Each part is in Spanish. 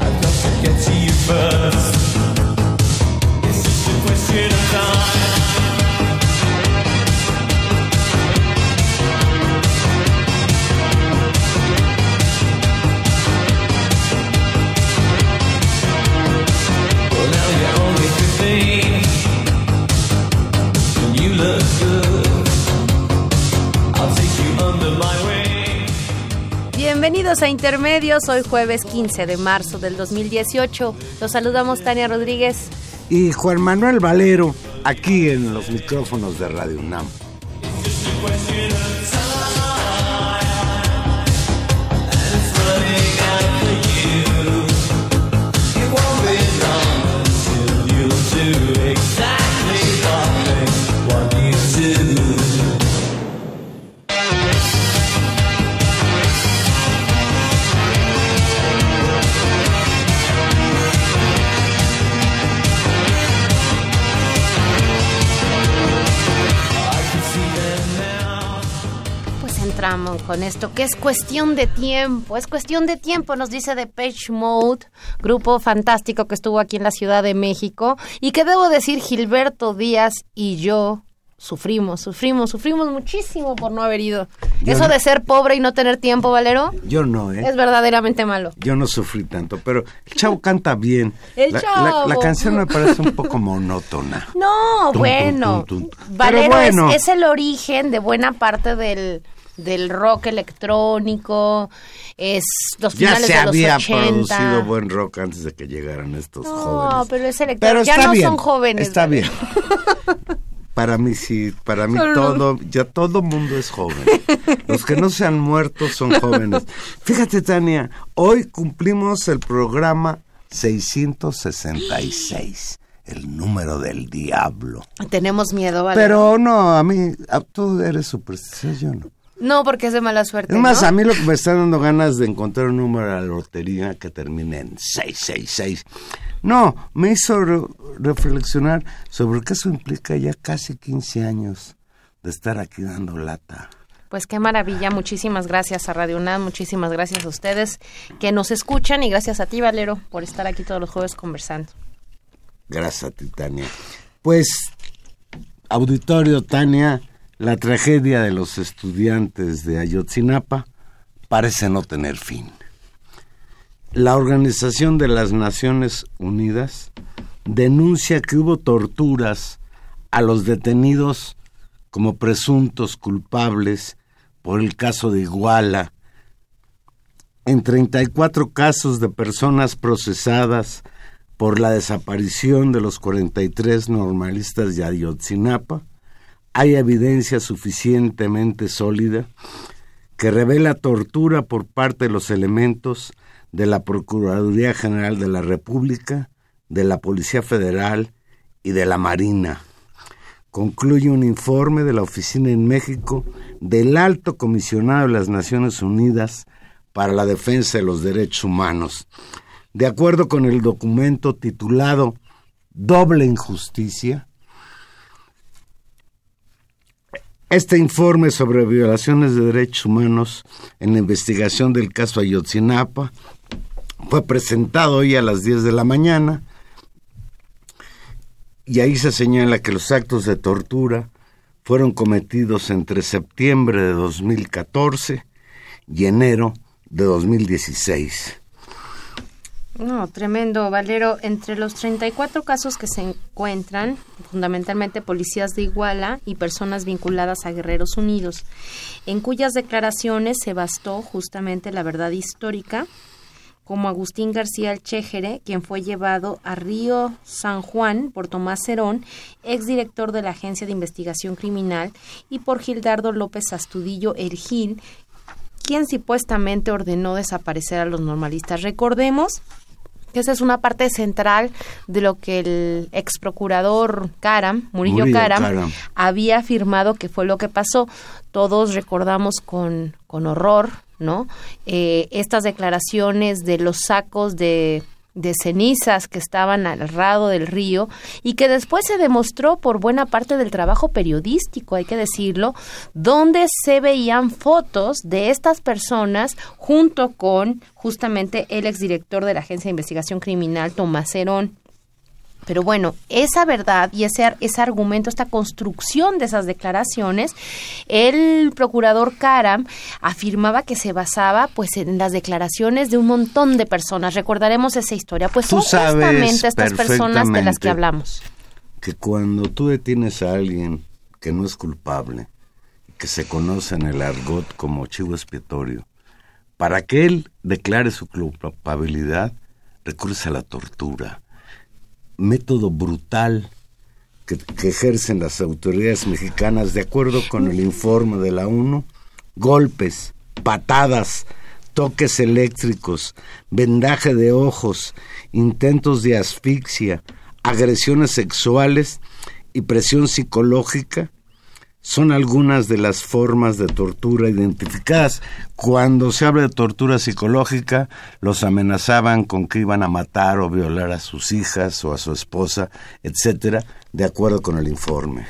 I've got to get to you first. It's just a question of time. Bienvenidos a Intermedios, hoy jueves 15 de marzo del 2018. Los saludamos Tania Rodríguez y Juan Manuel Valero, aquí en los micrófonos de Radio UNAM. Con esto, que es cuestión de tiempo, es cuestión de tiempo, nos dice Depeche Mode, grupo fantástico que estuvo aquí en la Ciudad de México, y que debo decir Gilberto Díaz y yo sufrimos, sufrimos, sufrimos muchísimo por no haber ido. Yo Eso no. de ser pobre y no tener tiempo, Valero, Yo no, ¿eh? es verdaderamente malo. Yo no sufrí tanto, pero el chavo canta bien. El la, chavo. la- la canción me parece un poco monótona. No, Tum, bueno. tum, tum, tum. Valero Pero bueno. es, es el origen de buena parte del, del rock electrónico, es los Ya finales se de los había 80. producido buen rock antes de que llegaran estos no, jóvenes. pero es electrónico. Ya no bien. son jóvenes. Está bien. Para mí sí, para mí Solo- todo, ya todo mundo es joven. Los que no se han muerto son jóvenes. Fíjate, Tania, hoy cumplimos el programa 666, el número del diablo. Tenemos miedo, Valero. Pero no, a mí, a- tú eres supersticioso, yo no. No, porque es de mala suerte. Es más, ¿no? a mí lo que me está dando ganas de encontrar un número a la lotería que termine en 666. No, me hizo re- reflexionar sobre que eso implica ya casi 15 años de estar aquí dando lata. Pues qué maravilla, muchísimas gracias a Radio UNAM, muchísimas gracias a ustedes que nos escuchan y gracias a ti, Valero, por estar aquí todos los jueves conversando. Gracias a ti, Tania. Pues, auditorio, Tania, la tragedia de los estudiantes de Ayotzinapa parece no tener fin. La Organización de las Naciones Unidas denuncia que hubo torturas a los detenidos como presuntos culpables por el caso de Iguala, en 34 casos de personas procesadas por la desaparición de los 43 normalistas de Ayotzinapa, hay evidencia suficientemente sólida que revela tortura por parte de los elementos de la Procuraduría General de la República, de la Policía Federal y de la Marina. Concluye un informe de la Oficina en México del Alto Comisionado de las Naciones Unidas para la Defensa de los Derechos Humanos. De acuerdo con el documento titulado Doble Injusticia, este informe sobre violaciones de derechos humanos en la investigación del caso Ayotzinapa fue presentado hoy a las 10 de la mañana y ahí se señala que los actos de tortura fueron cometidos entre septiembre de 2014 y enero de 2016. No, tremendo, Valero. Entre los 34 casos que se encuentran, fundamentalmente policías de Iguala y personas vinculadas a Guerreros Unidos, en cuyas declaraciones se bastó justamente la verdad histórica, como Agustín García Alchéjere, quien fue llevado a Río San Juan por Tomás Cerón, exdirector de la Agencia de Investigación Criminal, y por Gildardo López Astudillo Ergil, quien supuestamente ordenó desaparecer a los normalistas. Recordemos esa es una parte central de lo que el ex procurador Karam, Murillo, Karam, había afirmado que fue lo que pasó. Todos recordamos con, con horror, ¿no? Eh, estas declaraciones de los sacos de de cenizas que estaban al lado del río y que después se demostró por buena parte del trabajo periodístico, hay que decirlo, donde se veían fotos de estas personas junto con justamente el exdirector de la Agencia de Investigación Criminal, Tomás Herón. Pero bueno, esa verdad y ese, ese argumento, esta construcción de esas declaraciones, el procurador Karam afirmaba que se basaba pues en las declaraciones de un montón de personas. Recordaremos esa historia. Pues son justamente estas personas de las que hablamos. Que cuando tú detienes a alguien que no es culpable, que se conoce en el argot como chivo expiatorio, para que él declare su culpabilidad, recurres a la tortura método brutal que, ejercen las autoridades mexicanas, de acuerdo con el informe de la ONU, golpes, patadas, toques eléctricos, vendaje de ojos, intentos de asfixia, agresiones sexuales y presión psicológica son algunas de las formas de tortura identificadas. Cuando se habla de tortura psicológica, los amenazaban con que iban a matar o violar a sus hijas o a su esposa, etcétera, de acuerdo con el informe.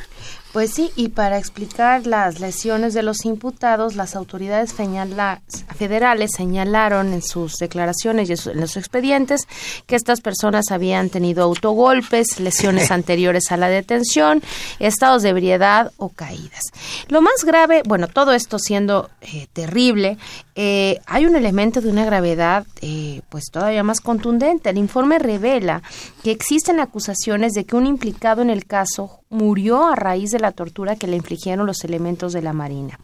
Pues sí, y para explicar las lesiones de los imputados, las autoridades federales señalaron en sus declaraciones y en los expedientes que estas personas habían tenido autogolpes, lesiones anteriores a la detención, estados de ebriedad o caídas. Lo más grave, bueno, todo esto siendo eh, terrible, eh, hay un elemento de una gravedad eh, pues todavía más contundente. El informe revela que existen acusaciones de que un implicado en el caso murió a raíz de la tortura que le infligieron los elementos de la Marina.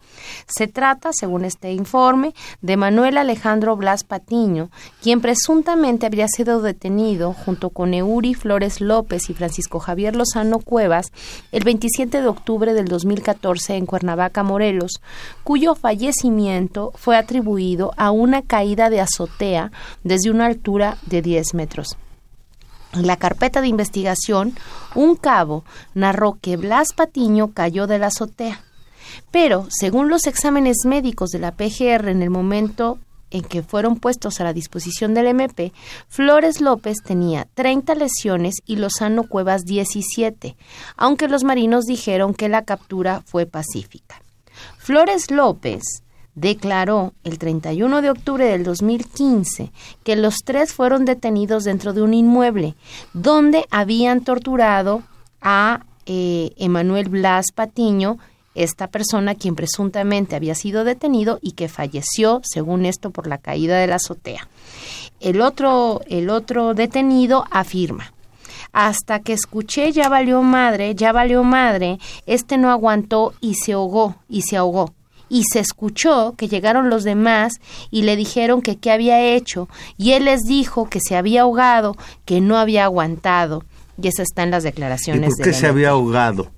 Se trata, según este informe, de Manuel Alejandro Blas Patiño, quien presuntamente habría sido detenido junto con Euri Flores López y Francisco Javier Lozano Cuevas el 27 de octubre del 2014 en Cuernavaca, Morelos, cuyo fallecimiento fue atribuido a una caída de azotea desde una altura de 10 metros. En la carpeta de investigación, un cabo narró que Blas Patiño cayó de la azotea. Pero, según los exámenes médicos de la PGR en el momento en que fueron puestos a la disposición del MP, Flores López tenía 30 lesiones y Lozano Cuevas 17, aunque los marinos dijeron que la captura fue pacífica. Flores López declaró el 31 de octubre del 2015 que los tres fueron detenidos dentro de un inmueble donde habían torturado a eh, Emanuel Blas Patiño, esta persona quien presuntamente había sido detenido y que falleció, según esto, por la caída de la azotea. El otro, el otro detenido afirma, hasta que escuché ya valió madre, ya valió madre, este no aguantó y se ahogó, y se ahogó y se escuchó que llegaron los demás y le dijeron que qué había hecho y él les dijo que se había ahogado, que no había aguantado. Y eso está en las declaraciones. ¿Y por qué se había ahogado?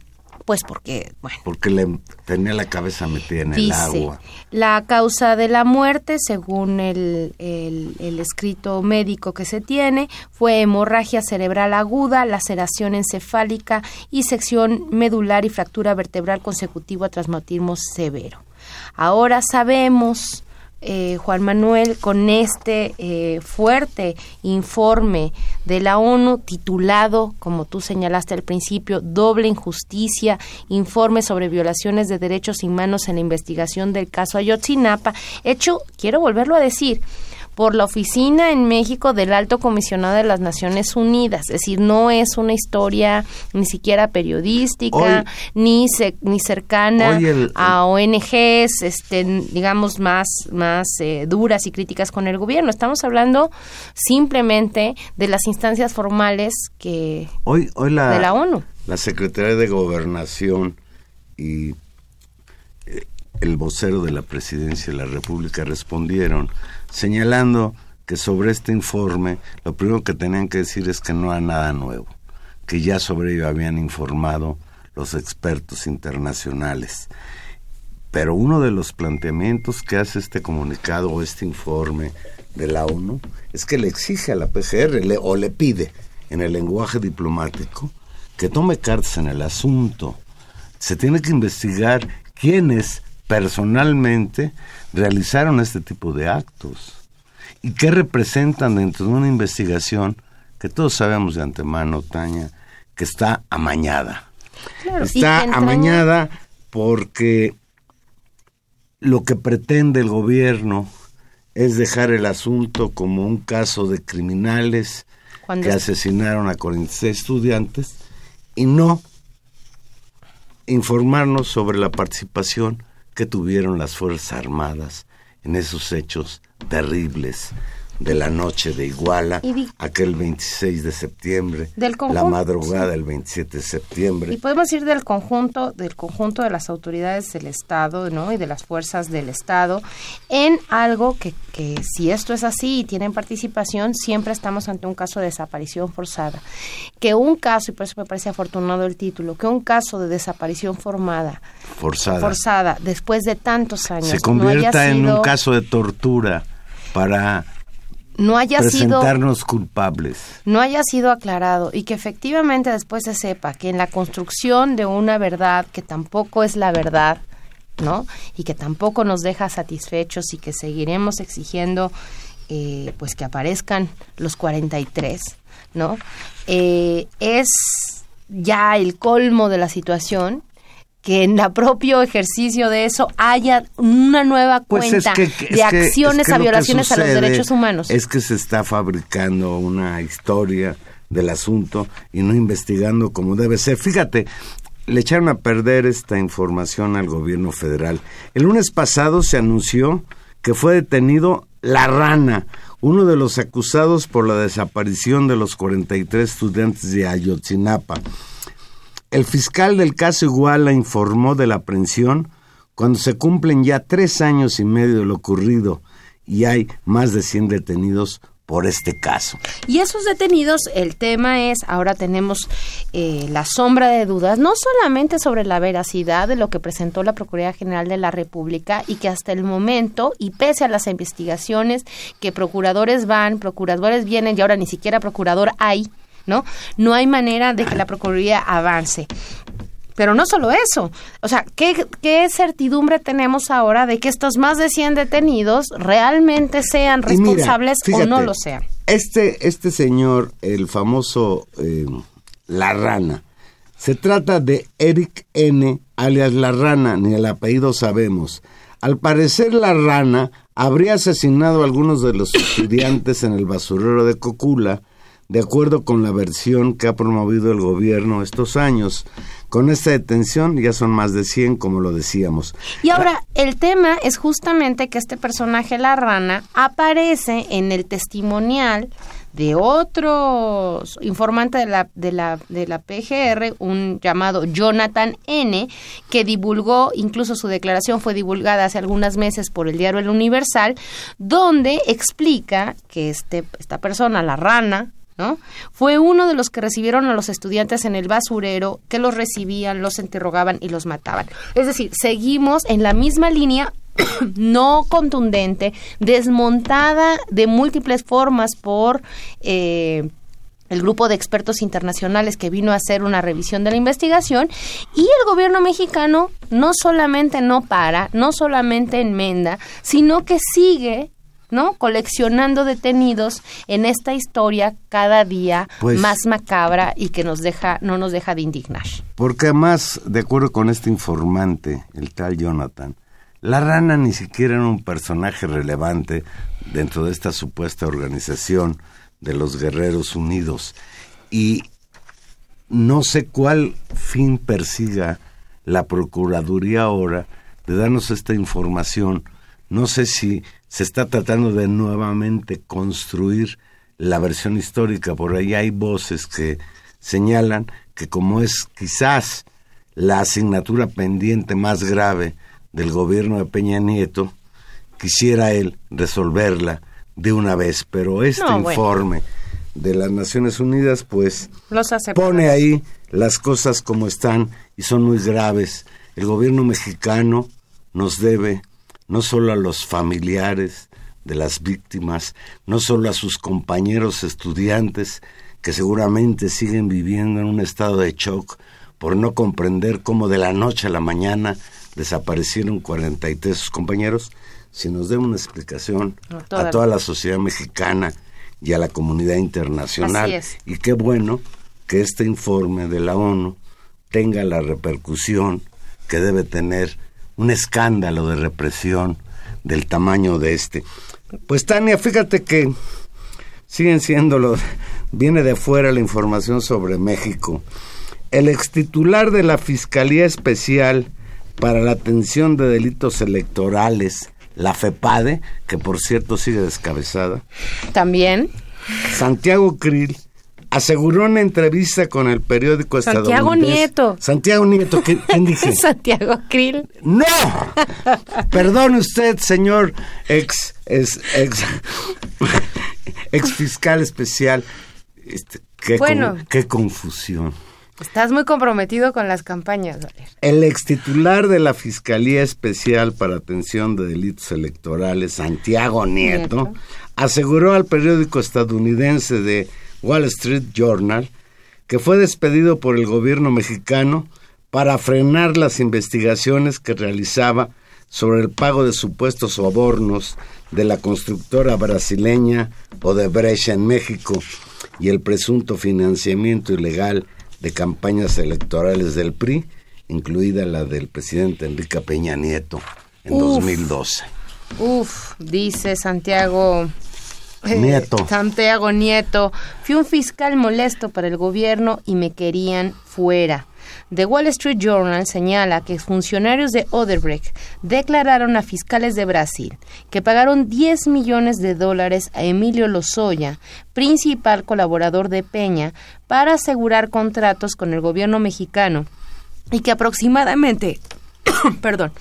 Pues porque, bueno. Porque le tenía la cabeza metida en el agua. La causa de la muerte, según el, el, el, escrito médico que se tiene, fue hemorragia cerebral aguda, laceración encefálica y sección medular y fractura vertebral consecutiva a traumatismo severo. Ahora sabemos, eh, Juan Manuel, con este eh, fuerte informe de la ONU titulado, como tú señalaste al principio, Doble Injusticia, informe sobre violaciones de derechos humanos en la investigación del caso Ayotzinapa, hecho, quiero volverlo a decir, por la oficina en México del Alto Comisionado de las Naciones Unidas. Es decir, no es una historia ni siquiera periodística, ni, ni cercana a ONGs, este, digamos, más, más eh, duras y críticas con el gobierno. Estamos hablando simplemente de las instancias formales que hoy, hoy la, de la ONU. La Secretaría de Gobernación y eh, el vocero de la Presidencia de la República respondieron señalando que sobre este informe lo primero que tenían que decir es que no hay nada nuevo, que ya sobre ello habían informado los expertos internacionales. Pero uno de los planteamientos que hace este comunicado o este informe de la ONU es que le exige a la PGR o le pide en el lenguaje diplomático que tome cartas en el asunto. Se tiene que investigar quiénes personalmente realizaron este tipo de actos y qué representan dentro de una investigación que todos sabemos de antemano, Taña, que está amañada. está amañada porque lo que pretende el gobierno es dejar el asunto como un caso de criminales que asesinaron a 46 estudiantes y no informarnos sobre la participación que tuvieron las Fuerzas Armadas en esos hechos terribles de la noche de Iguala, aquel 26 de septiembre, la madrugada del 27 de septiembre. Y podemos ir del conjunto, del conjunto de las autoridades del Estado, ¿no? Y de las fuerzas del Estado en algo que, que si esto es así y tienen participación, siempre estamos ante un caso de desaparición forzada. Que un caso, y por eso me parece afortunado el título, que un caso de desaparición formada, forzada, forzada después de tantos años, se convierta en un caso de tortura para no haya presentarnos sido, culpables. No haya sido aclarado y que efectivamente después se sepa que en la construcción de una verdad que tampoco es la verdad, ¿no? Y que tampoco nos deja satisfechos y que seguiremos exigiendo eh, pues que aparezcan los 43, ¿no? Eh, es ya el colmo de la situación que en el propio ejercicio de eso haya una nueva pues cuenta de acciones a violaciones a los derechos humanos. Es que se está fabricando una historia del asunto y no investigando como debe ser. Fíjate, le echaron a perder esta información al gobierno federal. El lunes pasado se anunció que fue detenido La Rana, uno de los acusados por la desaparición de los 43 estudiantes de Ayotzinapa. El fiscal del caso Iguala informó de la aprehensión cuando se cumplen ya tres años y medio de lo ocurrido y hay más de 100 detenidos por este caso. Y esos detenidos, el tema es, ahora tenemos eh, la sombra de dudas, no solamente sobre la veracidad de lo que presentó la Procuraduría General de la República y que hasta el momento, y pese a las investigaciones que procuradores van, procuradores vienen y ahora ni siquiera procurador hay, ¿no? No hay manera de que la Procuraduría avance. Pero no solo eso, o sea, ¿qué, ¿qué, certidumbre tenemos ahora de que estos más de 100 detenidos realmente sean responsables o no lo sean? Este, este señor, el famoso eh, La Rana, se trata de Eric N., alias La Rana, ni el apellido sabemos. Al parecer, La Rana habría asesinado a algunos de los estudiantes en el basurero de Cocula, de acuerdo con la versión que ha promovido el gobierno estos años. Con esta detención ya son más de 100, como lo decíamos. Y ahora, el tema es justamente que este personaje, la rana, aparece en el testimonial de otro informante de la, de la, de la PGR, un llamado Jonathan N., que divulgó, incluso su declaración fue divulgada hace algunos meses por el diario El Universal, donde explica que este, esta persona, la rana, ¿no? Fue uno de los que recibieron a los estudiantes en el basurero, que los recibían, los interrogaban y los mataban. Es decir, seguimos en la misma línea no contundente, desmontada de múltiples formas por eh, el grupo de expertos internacionales que vino a hacer una revisión de la investigación y el gobierno mexicano no solamente no para, no solamente enmenda, sino que sigue ¿no? Coleccionando detenidos en esta historia cada día pues más macabra y que nos deja, no nos deja de indignar. Porque además, de acuerdo con este informante, el tal Jonathan, La rana ni siquiera era un personaje relevante dentro de esta supuesta organización de los Guerreros Unidos. Y no sé cuál fin persiga la Procuraduría ahora de darnos esta información. No sé si se está tratando de nuevamente construir la versión histórica. Por ahí hay voces que señalan que como es quizás la asignatura pendiente más grave del gobierno de Peña Nieto, quisiera él resolverla de una vez. Pero este informe de las Naciones Unidas, pues, pone ahí las cosas como están y son muy graves. El gobierno mexicano nos debe no solo a los familiares de las víctimas, no solo a sus compañeros estudiantes que seguramente siguen viviendo en un estado de shock por no comprender cómo de la noche a la mañana desaparecieron 43 sus compañeros, si nos dé una explicación a toda la sociedad mexicana y a la comunidad internacional. Y qué bueno que este informe de la ONU tenga la repercusión que debe tener un escándalo de represión del tamaño de este. Pues Tania, fíjate que siguen siendo los, viene de fuera la información sobre México. El extitular de la Fiscalía Especial para la Atención de Delitos Electorales, la FEPADE, que por cierto sigue descabezada. También. Santiago Krill aseguró en entrevista con el periódico Santiago Nieto. Santiago Nieto, ¿quién dije? Santiago Krill. ¡No! Perdone usted, señor ex, ex, ex, fiscal especial. Este, qué, bueno, qué confusión. Estás muy comprometido con las campañas, El ex titular de la Fiscalía Especial para Atención de Delitos Electorales, Santiago Nieto, aseguró al periódico estadounidense de Wall Street Journal que fue despedido por el gobierno mexicano para frenar las investigaciones que realizaba sobre el pago de supuestos sobornos de la constructora brasileña Odebrecht en México y el presunto financiamiento ilegal de campañas electorales del PRI, incluida la del presidente Enrique Peña Nieto en 2012. Uf, dice Santiago eh, Nieto. Santiago Nieto, fui un fiscal molesto para el gobierno y me querían fuera. The Wall Street Journal señala que funcionarios de Odebrecht declararon a fiscales de Brasil que pagaron 10 millones de dólares a Emilio Lozoya, principal colaborador de Peña, para asegurar contratos con el gobierno mexicano y que aproximadamente, perdón,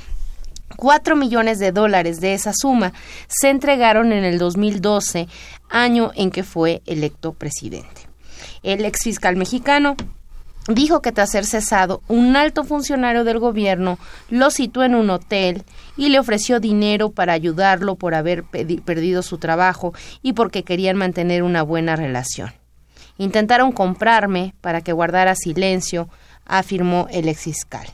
4 millones de dólares de esa suma se entregaron en el 2012, año en que fue electo presidente. El ex fiscal mexicano dijo que tras ser cesado, un alto funcionario del gobierno lo citó en un hotel y le ofreció dinero para ayudarlo por haber perdido su trabajo y porque querían mantener una buena relación. Intentaron comprarme para que guardara silencio, afirmó el exfiscal.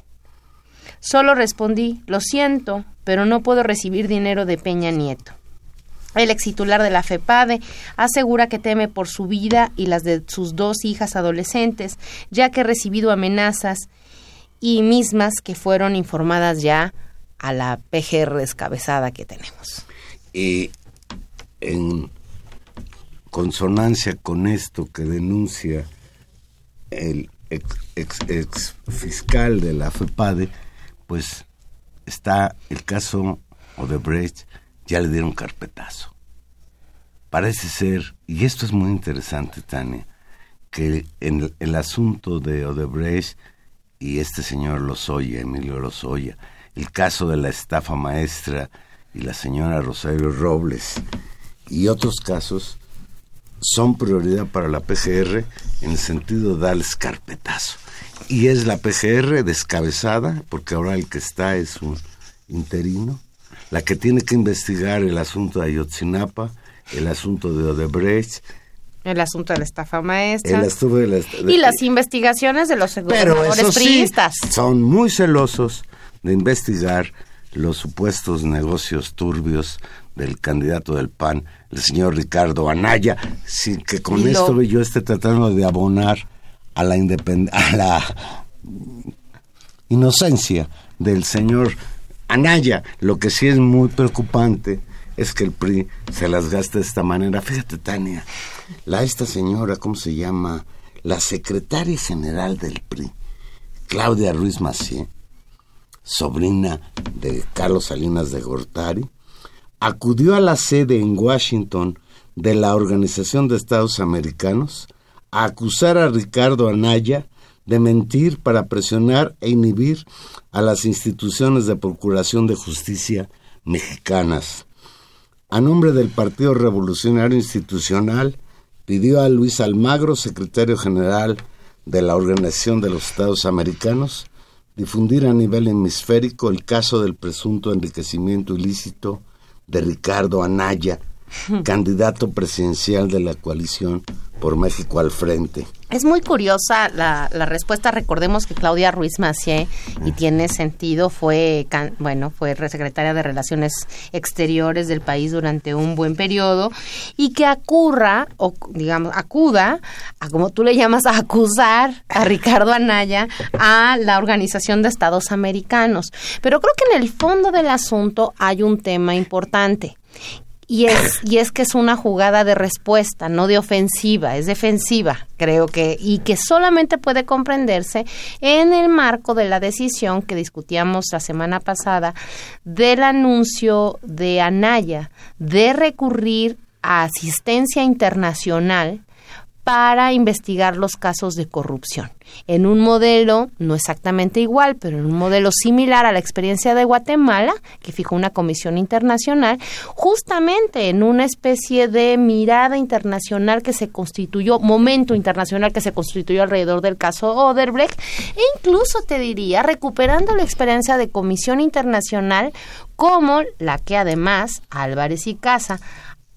Solo respondí, lo siento, pero no puedo recibir dinero de Peña Nieto. El ex titular de la FEPADE asegura que teme por su vida y las de sus dos hijas adolescentes, ya que ha recibido amenazas y mismas que fueron informadas ya a la PGR descabezada que tenemos. Y en consonancia con esto que denuncia el ex, ex fiscal de la FEPADE, pues está el caso Odebrecht ya le dieron carpetazo. Parece ser, y esto es muy interesante, Tania, que en el, asunto de Odebrecht y este señor Lozoya, Emilio Lozoya, el caso de la estafa maestra y la señora Rosario Robles y otros casos son prioridad para la PGR en el sentido de darles carpetazo. Y es la PGR descabezada, porque ahora el que está es un interino, la que tiene que investigar el asunto de Ayotzinapa, el asunto de Odebrecht, el asunto de la estafa maestra. El y las investigaciones de los gobernadores priistas. son muy celosos de investigar los supuestos negocios turbios del candidato del PAN, el señor Ricardo Anaya, sin que con esto yo esté tratando de abonar a la, a la inocencia del señor Anaya, lo que sí es muy preocupante es que el PRI se las gasta de esta manera. Fíjate, Tania, la esta señora, ¿cómo se llama? La secretaria general del PRI, Claudia Ruiz Macié, sobrina de Carlos Salinas de Gortari, acudió a la sede en Washington de la Organización de Estados Americanos a acusar a Ricardo Anaya de mentir para presionar e inhibir a las instituciones de procuración de justicia mexicanas. A nombre del Partido Revolucionario Institucional, pidió a Luis Almagro, secretario general de la Organización de los Estados Americanos, difundir a nivel hemisférico el caso del presunto enriquecimiento ilícito de Ricardo Anaya, candidato presidencial de la coalición por México al frente. Es muy curiosa la, la respuesta. Recordemos que Claudia Ruiz Macié, y tiene sentido, fue, bueno, fue secretaria de Relaciones Exteriores del país durante un buen periodo, y que acurra, o digamos, acuda, a como tú le llamas, a acusar a Ricardo Anaya a la Organización de Estados Americanos. Pero creo que en el fondo del asunto hay un tema importante y es, y es que es una jugada de respuesta, no de ofensiva, es defensiva, creo que, y que solamente puede comprenderse en el marco de la decisión que discutíamos la semana pasada del anuncio de Anaya de recurrir a asistencia internacional para investigar los casos de corrupción. En un modelo, no exactamente igual, pero en un modelo similar a la experiencia de Guatemala, que fijó una comisión internacional, justamente en una especie de mirada internacional que se constituyó, momento internacional que se constituyó alrededor del caso Oderbrecht, e incluso te diría, recuperando la experiencia de comisión internacional como la que además Álvarez y Casa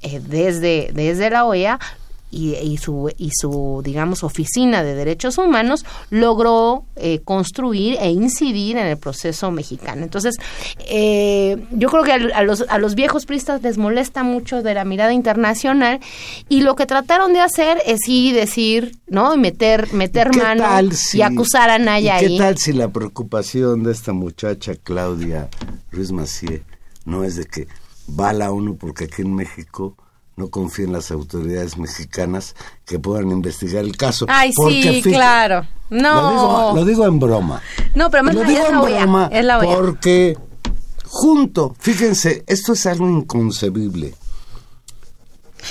eh, desde, desde la OEA y, su, y su, digamos, oficina de derechos humanos logró eh, construir e incidir en el proceso mexicano. Entonces, eh, yo creo que a, los, a los viejos pristas les molesta mucho de la mirada internacional y lo que trataron de hacer es sí decir, ¿no? Y meter, meter mano y acusar a Naya ¿Qué tal si la preocupación de esta muchacha Claudia Ruiz Macié no es de que va la ONU porque aquí en México no confío en las autoridades mexicanas que puedan investigar el caso. Ay, sí, claro. No. Lo digo, en broma. No, pero me lo digo en broma porque junto, fíjense, esto es algo inconcebible.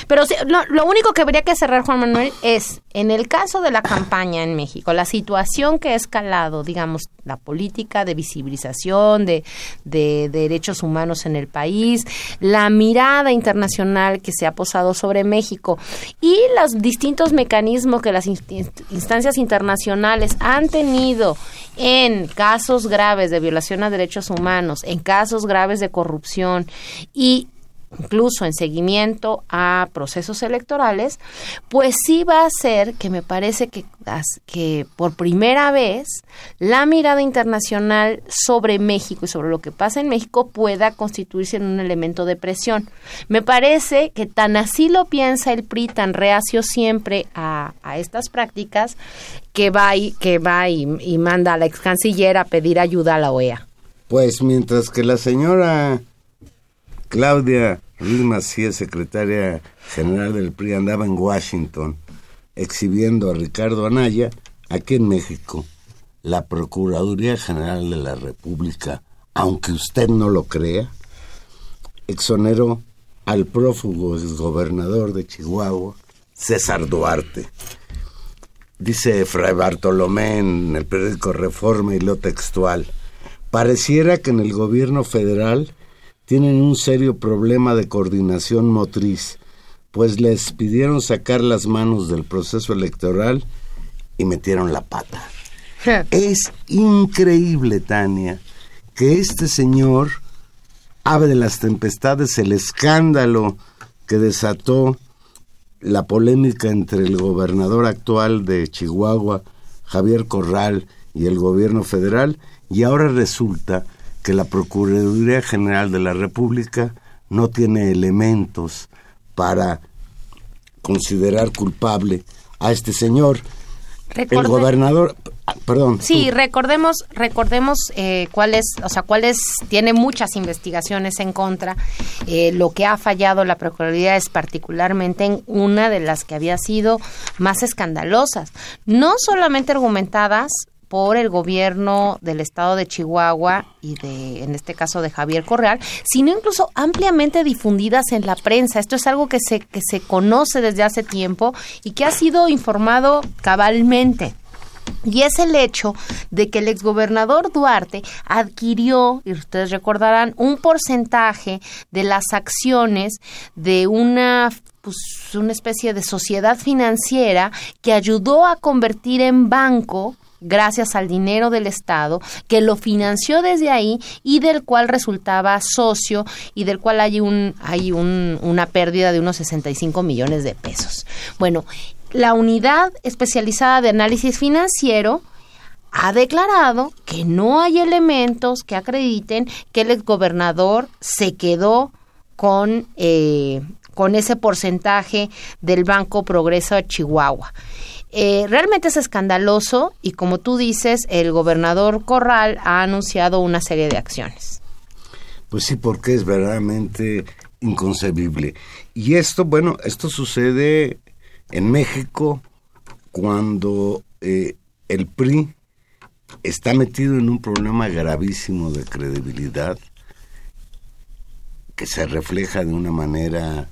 Pero lo, único que habría que cerrar, Juan Manuel, es, en el caso de la campaña en México, la situación que ha escalado, digamos, la política de visibilización de, de, derechos humanos en el país, la mirada internacional que se ha posado sobre México y los distintos mecanismos que las instancias internacionales han tenido en casos graves de violación a derechos humanos, en casos graves de corrupción y incluso en seguimiento a procesos electorales, pues sí va a ser que me parece que, que por primera vez la mirada internacional sobre México y sobre lo que pasa en México pueda constituirse en un elemento de presión. Me parece que tan así lo piensa el PRI, tan reacio siempre a, estas prácticas, que va, y, que va y, y manda a la ex canciller a pedir ayuda a la OEA. Pues mientras que la señora Claudia Ruiz Macías, secretaria general del PRI, andaba en Washington exhibiendo a Ricardo Anaya, aquí en México, la Procuraduría General de la República, aunque usted no lo crea, exoneró al prófugo exgobernador de Chihuahua, César Duarte. Dice Fray Bartolomé en el periódico Reforma y lo textual, pareciera que en el gobierno federal tienen un serio problema de coordinación motriz, pues les pidieron sacar las manos del proceso electoral y metieron la pata. es increíble, Tania, que este señor hable de las tempestades, el escándalo que desató la polémica entre el gobernador actual de Chihuahua, Javier Corral, y el gobierno federal, y ahora resulta que la Procuraduría General de la República no tiene elementos para considerar culpable a este señor. el gobernador, ah, perdón. Sí, recordemos, recordemos eh, cuáles, o sea, cuáles tiene muchas investigaciones en contra. Eh, lo que ha fallado la procuraduría es particularmente en una de las que había sido más escandalosas, no solamente argumentadas por el gobierno del estado de Chihuahua y de, en este caso, de Javier Correal, sino incluso ampliamente difundidas en la prensa. Esto es algo que se, que se conoce desde hace tiempo y que ha sido informado cabalmente. Y es el hecho de que el exgobernador Duarte adquirió, y ustedes recordarán, un porcentaje de las acciones de una pues una especie de sociedad financiera que ayudó a convertir en banco gracias al dinero del Estado, que lo financió desde ahí y del cual resultaba socio y del cual hay, un, hay un, una pérdida de unos 65 millones de pesos. Bueno, la unidad especializada de análisis financiero ha declarado que no hay elementos que acrediten que el exgobernador se quedó con, eh, con ese porcentaje del Banco Progreso de Chihuahua. Eh, realmente es escandaloso y como tú dices, el gobernador Corral ha anunciado una serie de acciones. Pues sí, porque es verdaderamente inconcebible. Y esto, bueno, esto sucede en México cuando eh, el PRI está metido en un problema gravísimo de credibilidad que se refleja de una manera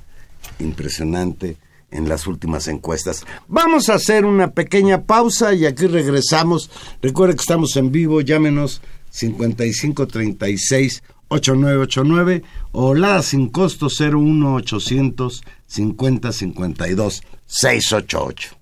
impresionante en las últimas encuestas. Vamos a hacer una pequeña pausa y aquí regresamos. Recuerde que estamos en vivo, llámenos 5536 8989 o la sin costo 01800 5052 688.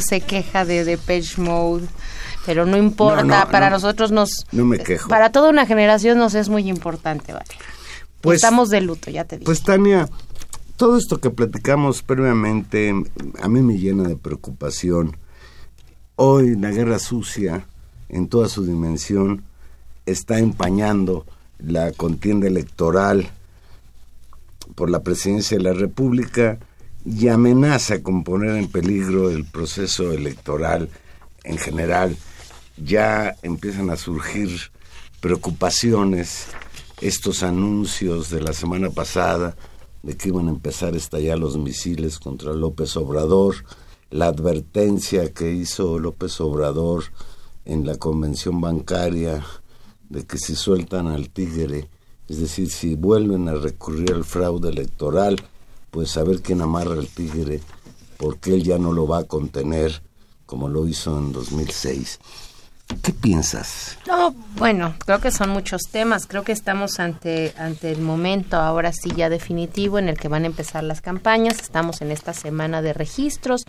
Se queja de Depeche Mode, pero no importa, para nosotros nos... No me quejo. Para toda una generación nos es muy importante, Valero. Pues, Estamos de luto, ya te digo. Pues Tania, todo esto que platicamos previamente a mí me llena de preocupación. Hoy la guerra sucia, en toda su dimensión, está empañando la contienda electoral por la presidencia de la República y amenaza con poner en peligro el proceso electoral en general. Ya empiezan a surgir preocupaciones, estos anuncios de la semana pasada de que iban a empezar a estallar los misiles contra López Obrador, la advertencia que hizo López Obrador en la convención bancaria de que si sueltan al tigre, es decir, si vuelven a recurrir al fraude electoral, pues saber quién amarra el tigre, porque él ya no lo va a contener como lo hizo en 2006. ¿Qué piensas? No, bueno, creo que son muchos temas. Creo que estamos ante, ante el momento, ahora sí ya definitivo, en el que van a empezar las campañas. Estamos en esta semana de registros.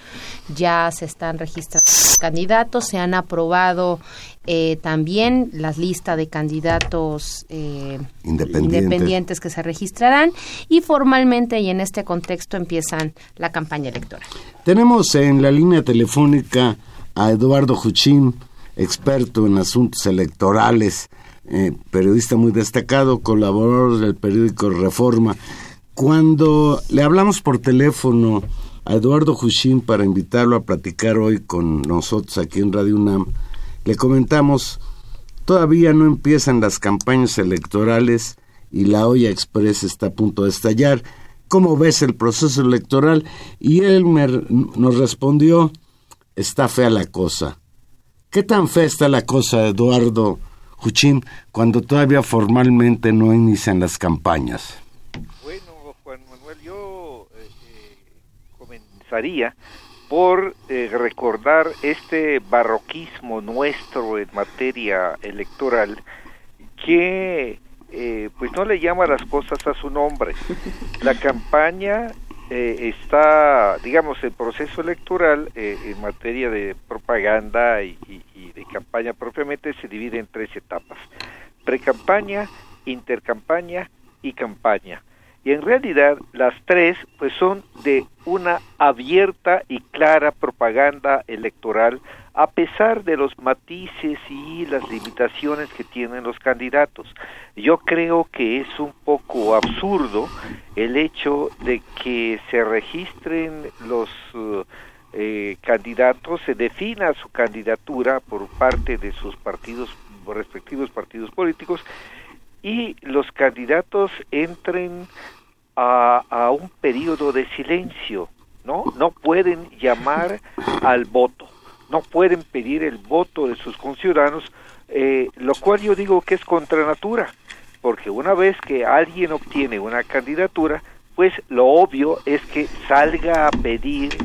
Ya se están registrando candidatos. Se han aprobado eh, también la lista de candidatos eh, independientes. que se registrarán. Y formalmente y en este contexto empiezan la campaña electoral. Tenemos en la línea telefónica a Eduardo Juchín experto en asuntos electorales. eh, periodista muy destacado, colaborador del periódico Reforma. Cuando le hablamos por teléfono a Eduardo Jushín para invitarlo a platicar hoy con nosotros aquí en Radio UNAM, le comentamos, todavía no empiezan las campañas electorales y la olla express está a punto de estallar. ¿Cómo ves el proceso electoral? Y él nos respondió, está fea la cosa. ¿Qué tan fea está la cosa, Eduardo Juchín, cuando todavía formalmente no inician las campañas? Bueno, Juan Manuel, yo eh, eh, comenzaría por eh, recordar este barroquismo nuestro en materia electoral que pues no le llama las cosas a su nombre. La campaña está, digamos, el proceso electoral en materia de propaganda y, de campaña propiamente se divide en tres etapas. Precampaña, intercampaña y campaña. Y en realidad las tres pues son de una abierta y clara propaganda electoral a pesar de los matices y las limitaciones que tienen los candidatos. Yo creo que es un poco absurdo el hecho de que se registren los eh, candidatos, se defina su candidatura por parte de sus partidos, respectivos partidos políticos, y los candidatos entren a, a un periodo de silencio, ¿no? No pueden llamar al voto, no pueden pedir el voto de sus conciudadanos, eh, lo cual yo digo que es contra natura, porque una vez que alguien obtiene una candidatura, pues lo obvio es que salga a pedir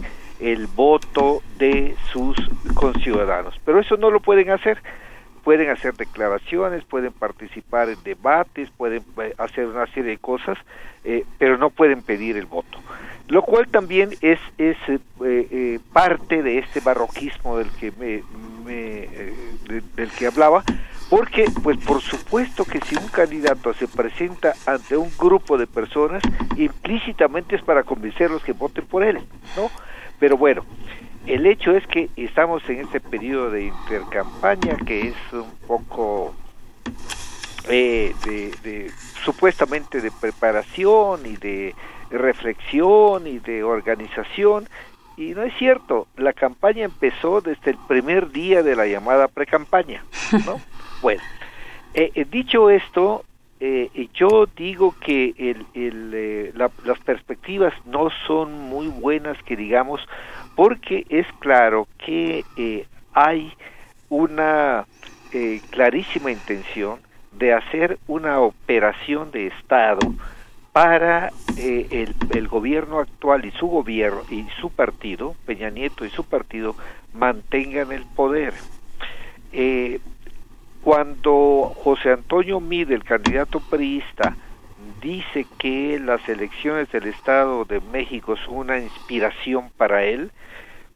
el voto de sus conciudadanos. Pero eso no lo pueden hacer. Pueden hacer declaraciones, pueden participar en debates, pueden eh, hacer una serie de cosas, eh, pero no pueden pedir el voto. Lo cual también es, es eh, parte de este barroquismo del que me, del que hablaba, porque pues por supuesto que si un candidato se presenta ante un grupo de personas implícitamente es para convencerlos que voten por él no pero bueno, el hecho es que estamos en este periodo de intercampaña que es un poco eh, de, supuestamente de preparación y de reflexión y de organización y no es cierto, la campaña empezó desde el primer día de la llamada precampaña, ¿no? bueno, eh, eh, dicho esto, eh, yo digo que el, eh, las perspectivas no son muy buenas, que digamos, porque es claro que eh, hay una clarísima intención de hacer una operación de Estado para el, el, gobierno actual y su gobierno y su partido, Peña Nieto y su partido, mantengan el poder. Eh, cuando José Antonio Mide, el candidato priista, dice que las elecciones del Estado de México son una inspiración para él,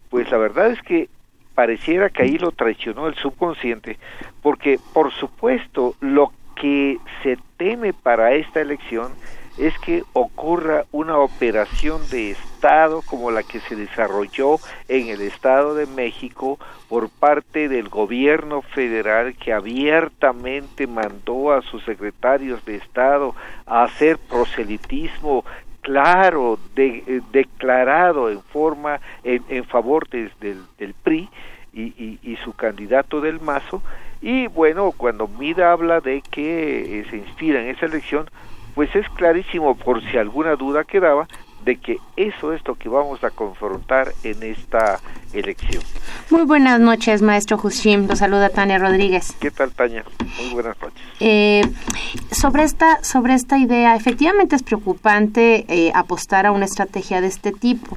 pues la verdad es que pareciera que ahí lo traicionó el subconsciente, porque por supuesto lo que se teme para esta elección es que ocurra una operación de Estado como la que se desarrolló en el Estado de México por parte del gobierno federal que abiertamente mandó a sus secretarios de Estado a hacer proselitismo claro, de, declarado en forma en, favor del, del PRI y, y, su candidato del Mazo. Y bueno, cuando Mida habla de que eh, se inspira en esa elección, pues es clarísimo, por si alguna duda quedaba, de que eso es lo que vamos a confrontar en esta elección. Muy buenas noches, maestro Jushim. Lo saluda Tania Rodríguez. ¿Qué tal, Tania? Muy buenas noches. Eh, sobre, esta, sobre esta idea, efectivamente es preocupante eh, apostar a una estrategia de este tipo.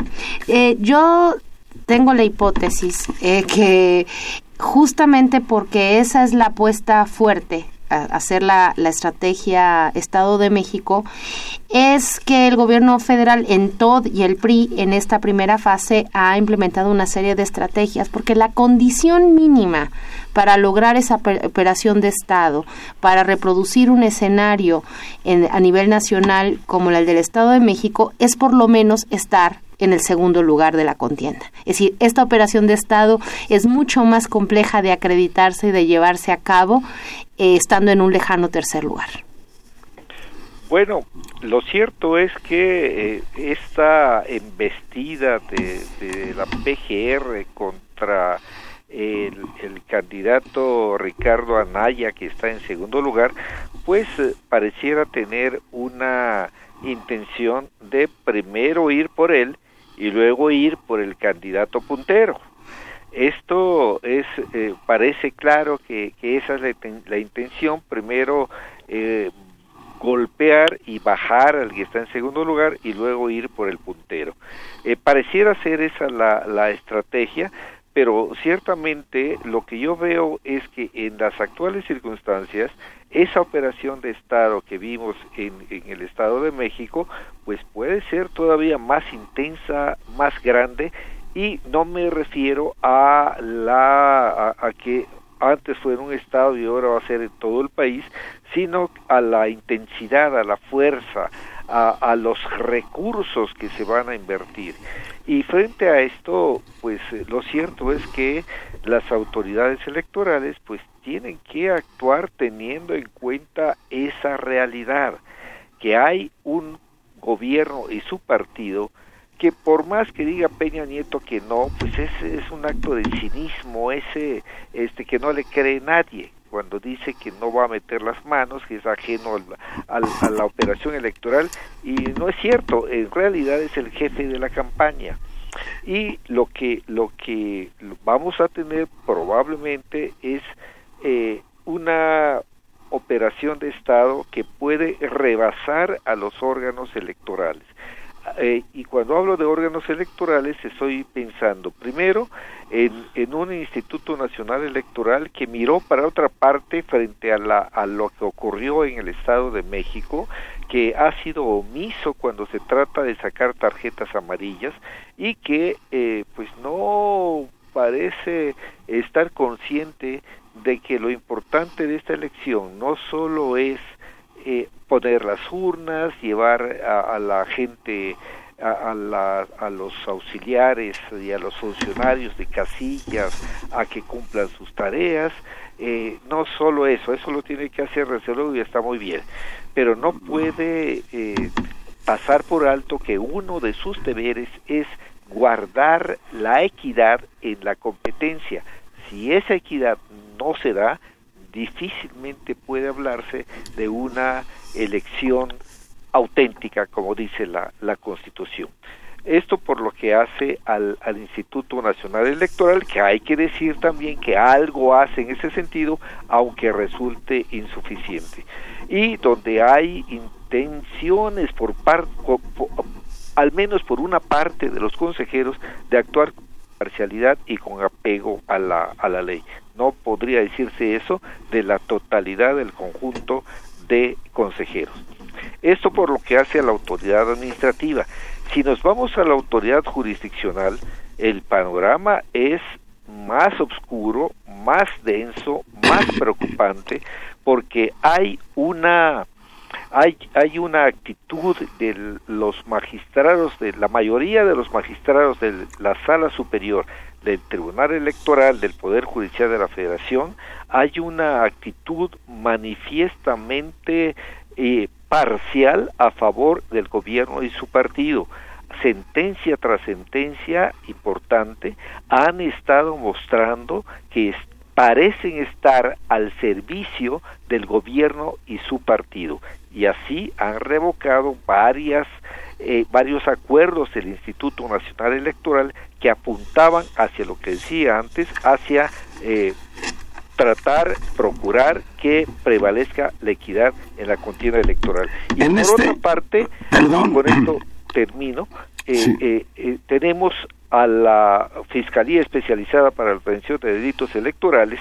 Eh, yo tengo la hipótesis que justamente porque esa es la apuesta fuerte hacer la, estrategia Estado de México es que el gobierno federal en TOD y el PRI en esta primera fase ha implementado una serie de estrategias porque la condición mínima para lograr esa operación de Estado, para reproducir un escenario en, a nivel nacional como el del Estado de México, es por lo menos estar en el segundo lugar de la contienda. Es decir, esta operación de Estado es mucho más compleja de acreditarse y de llevarse a cabo eh, estando en un lejano tercer lugar. Bueno, lo cierto es que eh, esta embestida de, la PGR contra el, candidato Ricardo Anaya, que está en segundo lugar, pues eh, pareciera tener una intención de primero ir por él y luego ir por el candidato puntero. Esto es eh, parece claro que, esa es la, intención, primero eh, golpear y bajar al que está en segundo lugar y luego ir por el puntero. Eh, pareciera ser esa la, la estrategia, pero ciertamente lo que yo veo es que en las actuales circunstancias esa operación de Estado que vimos en, el Estado de México, pues puede ser todavía más intensa, más grande, y no me refiero a la a, que antes fue en un estado y ahora va a ser en todo el país, sino a la intensidad, a la fuerza, a, a, los recursos que se van a invertir. Y frente a esto, pues eh, lo cierto es que las autoridades electorales pues tienen que actuar teniendo en cuenta esa realidad, que hay un gobierno y su partido que por más que diga Peña Nieto que no, pues es, es un acto de cinismo, ese este que no le cree nadie cuando dice que no va a meter las manos, que es ajeno a la operación electoral, y no es cierto, en realidad es el jefe de la campaña. Y lo que, lo que vamos a tener probablemente es eh, una operación de Estado que puede rebasar a los órganos electorales. Eh, y cuando hablo de órganos electorales estoy pensando primero en, en, un Instituto Nacional Electoral que miró para otra parte frente a, la, a lo que ocurrió en el Estado de México, que ha sido omiso cuando se trata de sacar tarjetas amarillas y que eh, pues no parece estar consciente de que lo importante de esta elección no solo es eh, poner las urnas, llevar a, la gente, a, a, los auxiliares y a los funcionarios de casillas a que cumplan sus tareas. Eh, no solo eso, eso lo tiene que hacer Reserva y está muy bien, pero no puede eh, pasar por alto que uno de sus deberes es guardar la equidad en la competencia. Si esa equidad no se da, difícilmente puede hablarse de una elección auténtica, como dice la, la Constitución. Esto por lo que hace al, al, Instituto Nacional Electoral, que hay que decir también que algo hace en ese sentido, aunque resulte insuficiente. Y donde hay intenciones por parte, al menos por una parte de los consejeros, de actuar con parcialidad y con apego a la, a la ley no podría decirse eso de la totalidad del conjunto de consejeros. Esto por lo que hace a la autoridad administrativa. Si nos vamos a la autoridad jurisdiccional, el panorama es más oscuro, más denso, más preocupante, porque hay una hay, hay una actitud de los magistrados, de la mayoría de los magistrados de la sala superior del Tribunal Electoral del Poder Judicial de la Federación hay una actitud manifiestamente eh, parcial a favor del gobierno y su partido. Sentencia tras sentencia importante han estado mostrando que parecen estar al servicio del gobierno y su partido y así han revocado varias eh, varios acuerdos del Instituto Nacional Electoral que apuntaban hacia lo que decía antes, hacia eh, tratar, procurar que prevalezca la equidad en la contienda electoral. Y por este otra parte, con esto termino, eh, tenemos a la Fiscalía Especializada para la Prevención de Delitos Electorales,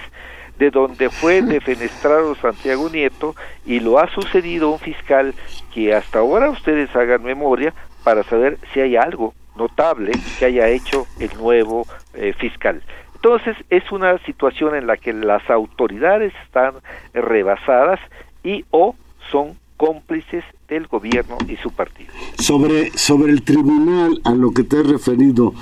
de donde fue defenestrado Santiago Nieto y lo ha sucedido un fiscal que hasta ahora ustedes hagan memoria para saber si hay algo notable que haya hecho el nuevo eh, fiscal. Entonces es una situación en la que las autoridades están rebasadas y o son cómplices del gobierno y su partido. Sobre, sobre el tribunal a lo que te he referido,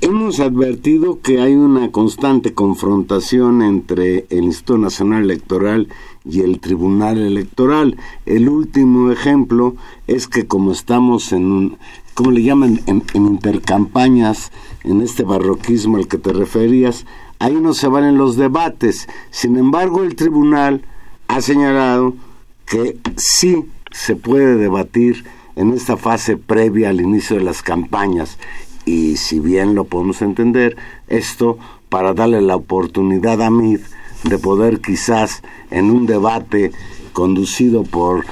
hemos advertido que hay una constante confrontación entre el Instituto Nacional Electoral y el Tribunal Electoral. El último ejemplo es que como estamos en un, ¿cómo le llaman? En, en intercampañas, en este barroquismo al que te referías, ahí no se van en los debates. Sin embargo, el tribunal ha señalado que sí se puede debatir en esta fase previa al inicio de las campañas y si bien lo podemos entender, esto para darle la oportunidad a MID de poder quizás en un debate conducido por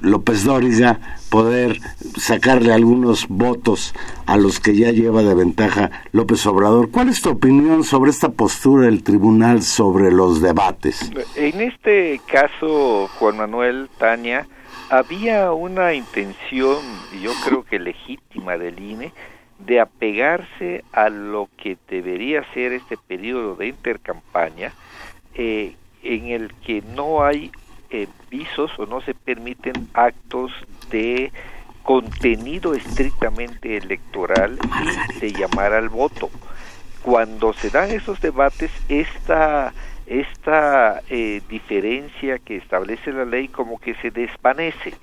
López Dóriga poder sacarle algunos votos a los que ya lleva de ventaja López Obrador. ¿Cuál es tu opinión sobre esta postura del tribunal sobre los debates? En este caso, Juan Manuel Tania, había una intención, yo creo que legítima del INE, de apegarse a lo que debería ser este periodo de intercampaña, eh, en el que no hay eh, visos o no se permiten actos de contenido estrictamente electoral y de llamar al voto. Cuando se dan esos debates, esta, esta eh, diferencia que establece la ley como que se desvanece.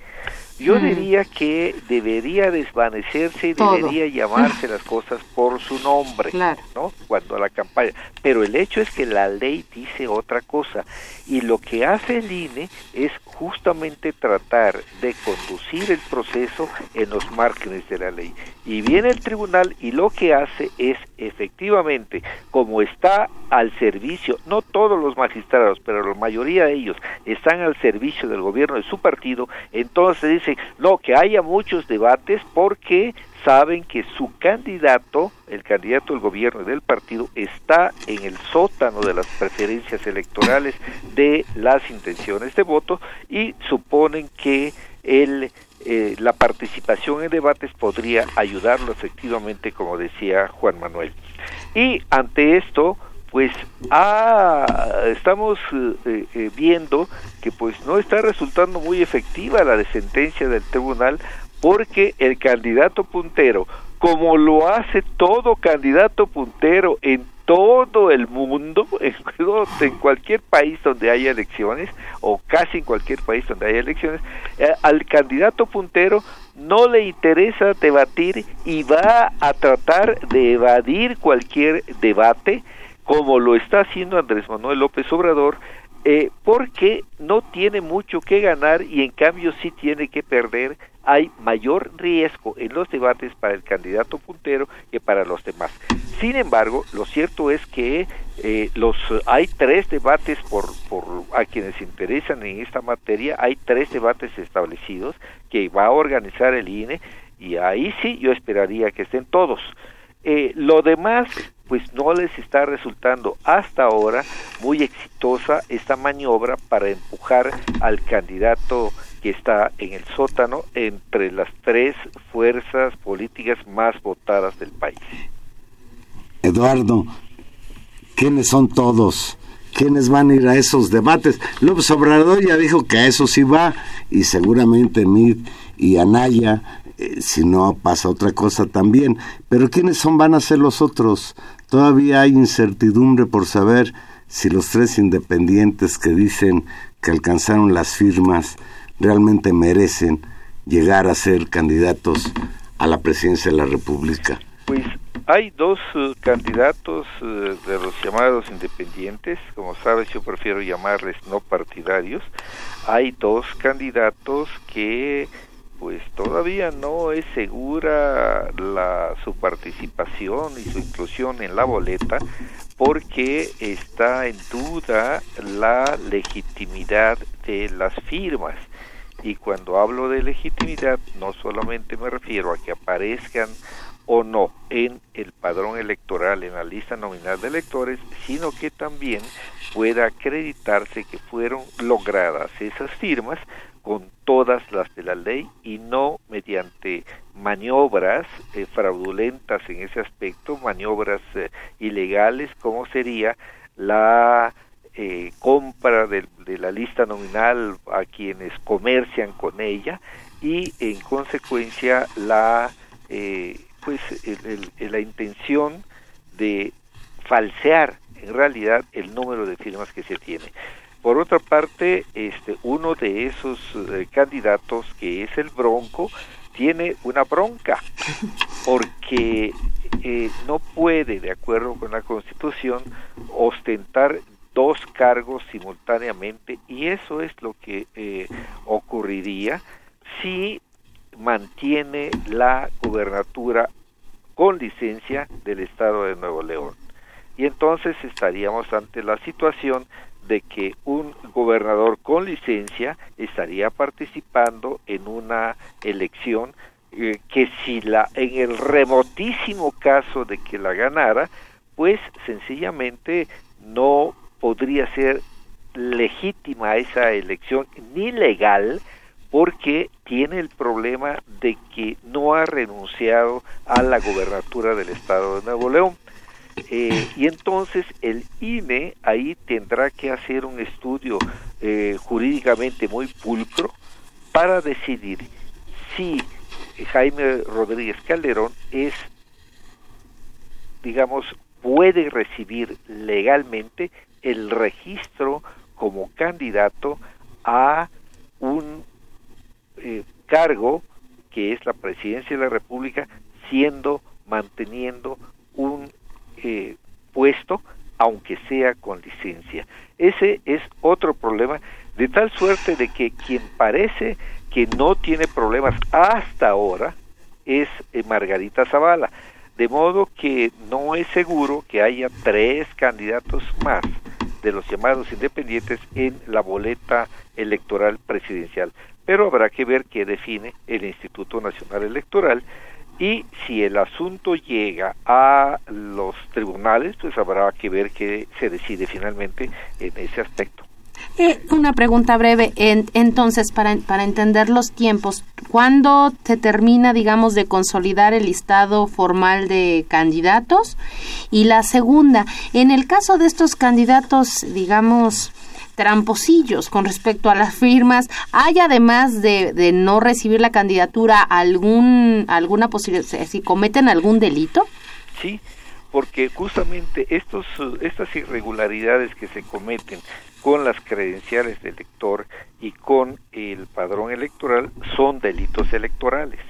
Yo Mm. diría que debería desvanecerse y Todo. debería llamarse las cosas por su nombre, Claro. ¿no? Cuando la campaña. Pero el hecho es que la ley dice otra cosa y lo que hace el INE es justamente tratar de conducir el proceso en los márgenes de la ley. Y viene el tribunal y lo que hace es efectivamente, como está al servicio, no todos los magistrados, pero la mayoría de ellos están al servicio del gobierno de su partido, entonces dice, no, que haya muchos debates porque saben que su candidato, el candidato del gobierno y del partido, está en el sótano de las preferencias electorales de las intenciones de voto y suponen que el, eh, la participación en debates podría ayudarlo efectivamente, como decía Juan Manuel. Y ante esto, pues ah, estamos eh, eh, viendo que pues no está resultando muy efectiva la sentencia del tribunal porque el candidato puntero, como lo hace todo candidato puntero en todo el mundo, en, cualquier país donde haya elecciones, o casi en cualquier país donde haya elecciones, eh, al candidato puntero no le interesa debatir y va a tratar de evadir cualquier debate, como lo está haciendo Andrés Manuel López Obrador, eh, porque no tiene mucho que ganar y en cambio sí tiene que perder. Hay mayor riesgo en los debates para el candidato puntero que para los demás. Sin embargo, lo cierto es que eh, los hay tres debates por, por a quienes interesan en esta materia, hay tres debates establecidos que va a organizar el INE y ahí sí yo esperaría que estén todos. Eh, lo demás, pues no les está resultando hasta ahora muy exitosa esta maniobra para empujar al candidato está en el sótano entre las tres fuerzas políticas más votadas del país. Eduardo, ¿quiénes son todos? ¿Quiénes van a ir a esos debates? López Obrador ya dijo que a eso sí va y seguramente Mid y Anaya, eh, si no pasa otra cosa también. Pero ¿quiénes son van a ser los otros? Todavía hay incertidumbre por saber si los tres independientes que dicen que alcanzaron las firmas realmente merecen llegar a ser candidatos a la presidencia de la República. Pues hay dos uh, candidatos uh, de los llamados independientes, como sabes yo prefiero llamarles no partidarios. Hay dos candidatos que pues todavía no es segura la su participación y su inclusión en la boleta porque está en duda la legitimidad de las firmas. Y cuando hablo de legitimidad, no solamente me refiero a que aparezcan o no en el padrón electoral, en la lista nominal de electores, sino que también pueda acreditarse que fueron logradas esas firmas con todas las de la ley y no mediante maniobras eh, fraudulentas en ese aspecto, maniobras eh, ilegales como sería la eh, compra de, de, la lista nominal a quienes comercian con ella y en consecuencia la eh, pues la intención de falsear en realidad el número de firmas que se tiene. Por otra parte, este, uno de esos eh, candidatos, que es el Bronco, tiene una bronca, porque eh, no puede, de acuerdo con la Constitución, ostentar dos cargos simultáneamente y eso es lo que eh, ocurriría si mantiene la gubernatura con licencia del Estado de Nuevo León. Y entonces estaríamos ante la situación de que un gobernador con licencia estaría participando en una elección eh, que si la en el remotísimo caso de que la ganara pues sencillamente no podría ser legítima esa elección ni legal porque tiene el problema de que no ha renunciado a la gobernatura del estado de Nuevo León. Eh, y entonces el INE ahí tendrá que hacer un estudio eh, jurídicamente muy pulcro para decidir si Jaime Rodríguez Calderón es, digamos, puede recibir legalmente el registro como candidato a un eh, cargo que es la presidencia de la República, siendo, manteniendo un eh, puesto, aunque sea con licencia. Ese es otro problema, de tal suerte de que quien parece que no tiene problemas hasta ahora es eh, Margarita Zavala, de modo que no es seguro que haya tres candidatos más de los llamados independientes en la boleta electoral presidencial. Pero habrá que ver qué define el Instituto Nacional Electoral y si el asunto llega a los tribunales, pues habrá que ver qué se decide finalmente en ese aspecto. Eh, una pregunta breve, entonces, para, para entender los tiempos, ¿cuándo se termina, digamos, de consolidar el listado formal de candidatos? Y la segunda, en el caso de estos candidatos, digamos, tramposillos con respecto a las firmas. ¿Hay además de, de no recibir la candidatura algún alguna posibilidad, si cometen algún delito? Sí, porque justamente estos, estas irregularidades que se cometen con las credenciales del elector y con el padrón electoral son delitos electorales.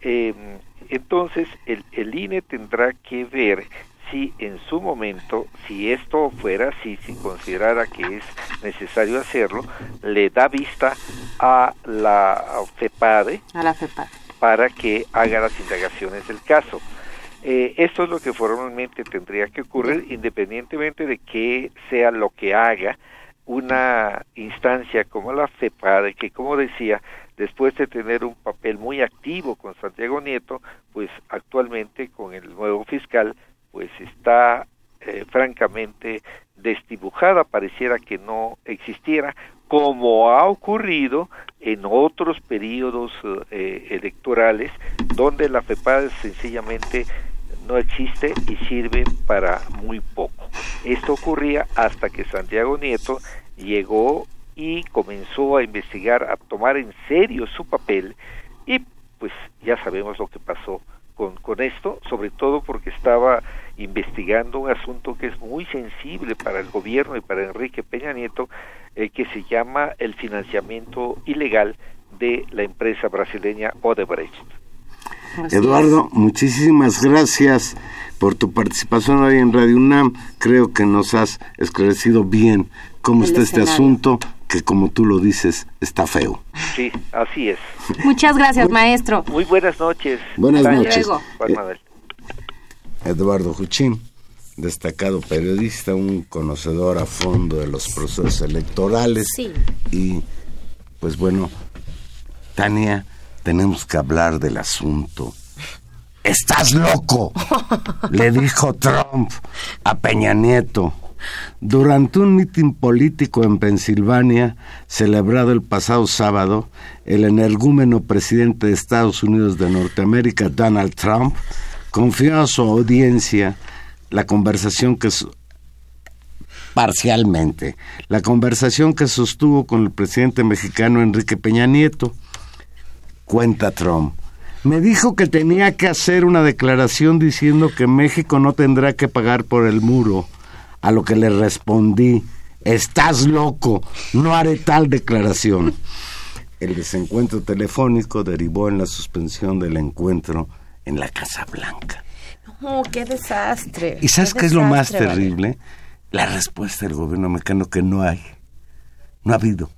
Eh, entonces, el, el INE tendrá que ver si en su momento, si esto fuera así, si considerara que es necesario hacerlo, le da vista a la FEPADE, a la FEPADE. para que haga las indagaciones del caso. Eh, esto es lo que formalmente tendría que ocurrir independientemente de que sea lo que haga una instancia como la FEPADE, que como decía, después de tener un papel muy activo con Santiago Nieto, pues actualmente con el nuevo fiscal pues está eh, francamente desdibujada, pareciera que no existiera, como ha ocurrido en otros periodos eh, electorales donde la FEPAD sencillamente no existe y sirve para muy poco. Esto ocurría hasta que Santiago Nieto llegó y comenzó a investigar, a tomar en serio su papel y pues ya sabemos lo que pasó con, con esto, sobre todo porque estaba investigando un asunto que es muy sensible para el gobierno y para Enrique Peña Nieto, eh, que se llama el financiamiento ilegal de la empresa brasileña Odebrecht. Eduardo, muchísimas gracias por tu participación hoy en Radio UNAM. Creo que nos has esclarecido bien cómo está este asunto, que como tú lo dices, está feo. Sí, así es. Muchas gracias, maestro. Muy buenas noches. Buenas noches. Eh, Eduardo Juchín, destacado periodista, un conocedor a fondo de los procesos electorales. Sí. Y, pues bueno, Tania, tenemos que hablar del asunto. ¡Estás loco! Le dijo Trump a Peña Nieto. Durante un mitin político en Pensilvania, celebrado el pasado sábado, el energúmeno presidente de Estados Unidos de Norteamérica, Donald Trump, confió a su audiencia la conversación que parcialmente la conversación que sostuvo con el presidente mexicano Enrique Peña Nieto. Cuenta Trump. Me dijo que tenía que hacer una declaración diciendo que México no tendrá que pagar por el muro, a lo que le respondí, estás loco, no haré tal declaración. El desencuentro telefónico derivó en la suspensión del encuentro en la Casa Blanca. Oh, qué desastre. ¿Y sabes qué qué es lo más vale. terrible? La respuesta del gobierno mexicano que no hay. No ha habido.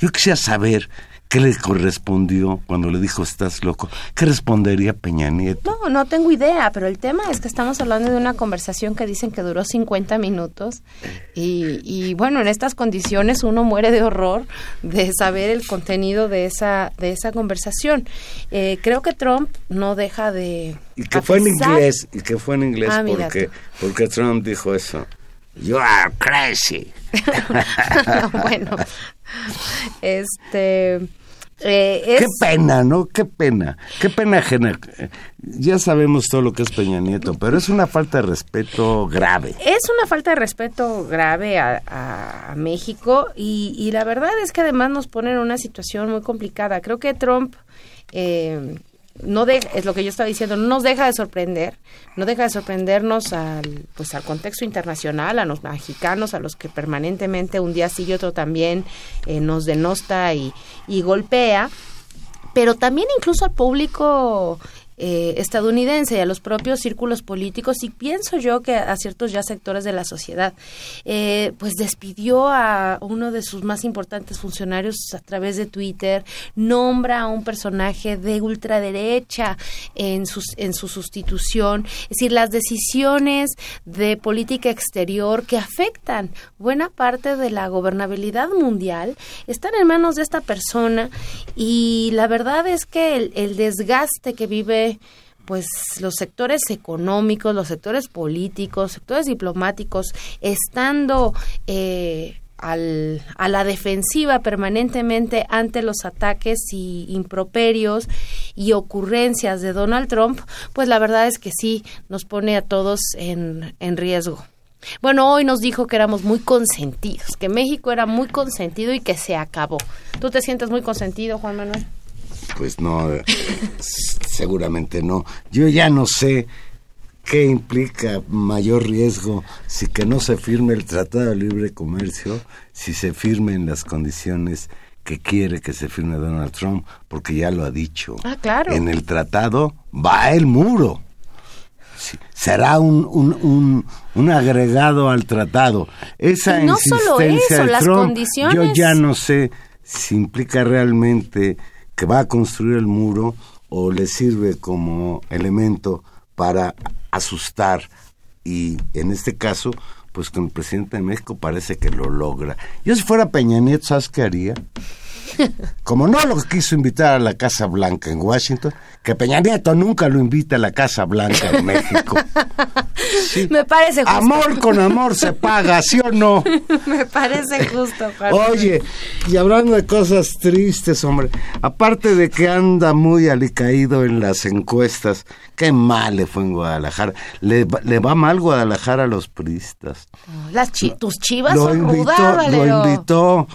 Yo quisiera saber qué le correspondió cuando le dijo estás loco. ¿Qué respondería Peña Nieto? No, no tengo idea, pero el tema es que estamos hablando de una conversación que dicen que duró 50 minutos y, y bueno, en estas condiciones uno muere de horror de saber el contenido de esa, de esa conversación. Eh, creo que Trump no deja de... Y que fue en inglés, y que fue en inglés Ah, porque, porque Trump dijo eso. You are crazy. bueno, este... eh, es- Qué pena, ¿no? Qué pena. Qué pena ajena. Ya sabemos todo lo que es Peña Nieto, pero es una falta de respeto grave. Es una falta de respeto grave a, a- a México y, y la verdad es que además nos pone en una situación muy complicada. Creo que Trump eh, no de- es lo que yo estaba diciendo, no nos deja de sorprender, no deja de sorprendernos al pues al contexto internacional, a los mexicanos, a los que permanentemente un día sí y otro también eh, nos denosta y, y golpea pero también incluso al público eh, estadounidense y a los propios círculos políticos y pienso yo que a ciertos ya sectores de la sociedad eh, pues despidió a uno de sus más importantes funcionarios a través de Twitter nombra a un personaje de ultraderecha en sus en su sustitución. Es decir las decisiones de política exterior que afectan buena parte de la gobernabilidad mundial están en manos de esta persona y la verdad es que el, el desgaste que vive pues los sectores económicos, los sectores políticos, sectores diplomáticos, estando eh, al, a la defensiva permanentemente ante los ataques y improperios y ocurrencias de Donald Trump, pues la verdad es que sí nos pone a todos en, en riesgo. Bueno, hoy nos dijo que éramos muy consentidos, que México era muy consentido y que se acabó. ¿Tú te sientes muy consentido, Juan Manuel? Pues no, eh, seguramente no. Yo ya no sé qué implica mayor riesgo si que no se firme el Tratado de Libre Comercio, si se firme en las condiciones que quiere que se firme Donald Trump, porque ya lo ha dicho. Ah, claro. En el tratado va el muro. Sí, será un, un, un, un agregado al tratado. Esa no solo insistencia eso, de las Trump, condiciones- yo ya no sé si implica realmente que va a construir el muro o le sirve como elemento para asustar y en este caso pues con el presidente de México parece que lo logra. Yo si fuera Peña Nieto, ¿sabes qué haría? Como no lo quiso invitar a la Casa Blanca en Washington, que Peña Nieto nunca lo invita a la Casa Blanca en México. Sí. Me parece justo. Amor con amor se paga, ¿sí o no? Me parece justo, Juan. Oye, y hablando de cosas tristes, hombre, aparte de que anda muy alicaído en las encuestas, qué mal le fue en Guadalajara. Le, va- le va mal Guadalajara a los puristas. Las chi- tus chivas Lo son invitó, lo invitó,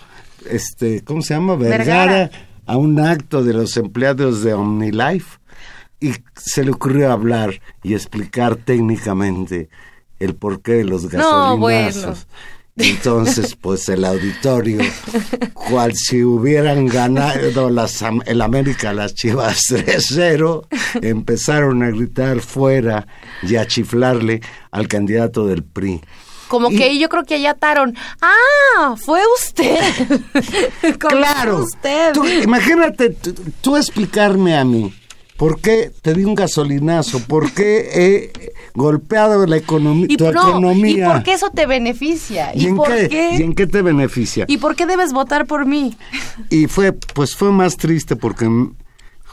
este, ¿cómo se llama? Vergara. Vergara, a un acto de los empleados de OmniLife y se le ocurrió hablar y explicar técnicamente el porqué de los No, gasolinazos. bueno. Entonces, pues el auditorio, cual si hubieran ganado las, el América las Chivas 3-0, empezaron a gritar fuera y a chiflarle al candidato del PRI. Como Y- que yo creo que allá ataron. ¡Ah! ¡Fue usted! Claro. Usted. Tú, imagínate tú, tú explicarme a mí. ¿Por qué te di un gasolinazo? ¿Por qué he golpeado la economía, y, tu no, economía? ¿Y por qué eso te beneficia? ¿Y en por qué? qué? ¿Y en qué te beneficia? ¿Y por qué debes votar por mí? Y fue, pues fue más triste porque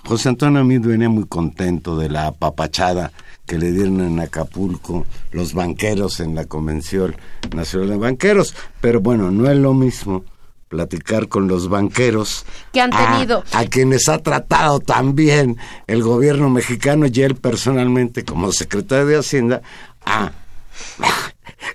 José Antonio Amid venía muy contento de la apapachada que le dieron en Acapulco los banqueros en la Convención Nacional de Banqueros. Pero bueno, no es lo mismo platicar con los banqueros Que han a- tenido. a, quienes ha tratado también el gobierno mexicano y él personalmente como secretario de Hacienda a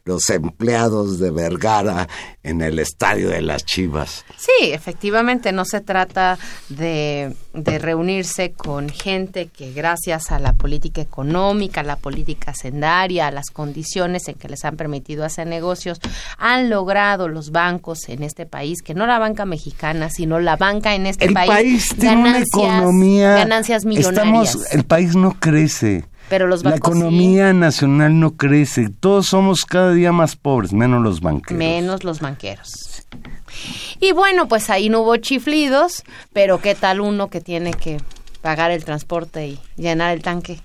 los empleados de Vergara en el estadio de las Chivas. Sí, efectivamente, no se trata de, de reunirse con gente que gracias a la política económica, a la política sendaria, a las condiciones en que les han permitido hacer negocios, han logrado los bancos en este país, que no la banca mexicana, sino la banca en este el país, tiene una economía. Ganancias millonarias. el país no crece. Pero los la economía nacional no crece. Todos somos cada día más pobres, menos los banqueros. Menos los banqueros. Y bueno, pues ahí no hubo chiflidos, pero ¿qué tal uno que tiene que pagar el transporte y llenar el tanque?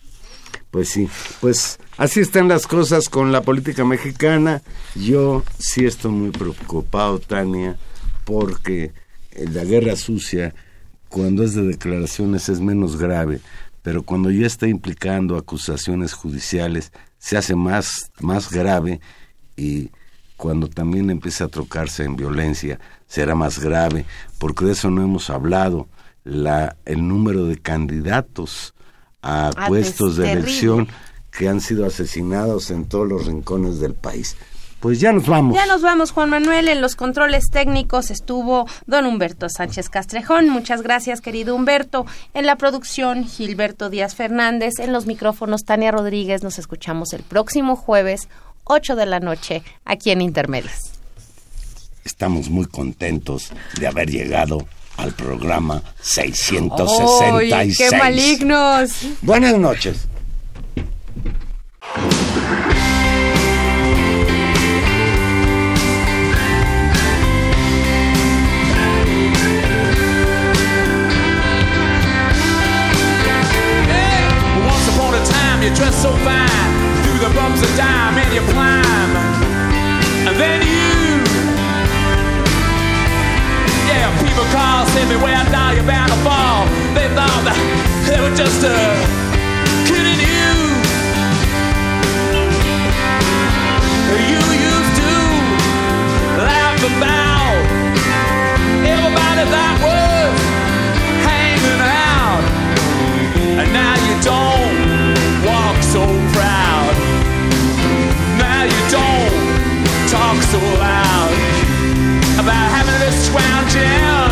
Pues sí, pues así están las cosas con la política mexicana. Yo sí estoy muy preocupado, Tania, porque la guerra sucia, cuando es de declaraciones, es menos grave, pero cuando ya está implicando acusaciones judiciales, se hace más, más grave y cuando también empieza a trocarse en violencia, será más grave, porque de eso no hemos hablado. La, el número de candidatos a ah, puestos de elección que han sido asesinados en todos los rincones del país. Pues ya nos vamos. Ya nos vamos, Juan Manuel. En los controles técnicos estuvo don Humberto Sánchez Castrejón. Muchas gracias, querido Humberto. En la producción, Gilberto Díaz Fernández. En los micrófonos, Tania Rodríguez. Nos escuchamos el próximo jueves, 8 de la noche, aquí en Intermedios. Estamos muy contentos de haber llegado al programa 666. ¡Qué malignos! Buenas noches. time, you dress so fine. Through the bumps of dime and you climb. And then you. Yeah, people call, send me where I die, you're bound to fall. They thought that they were just uh, a kid you. You used to laugh about everybody that was. about having this round down.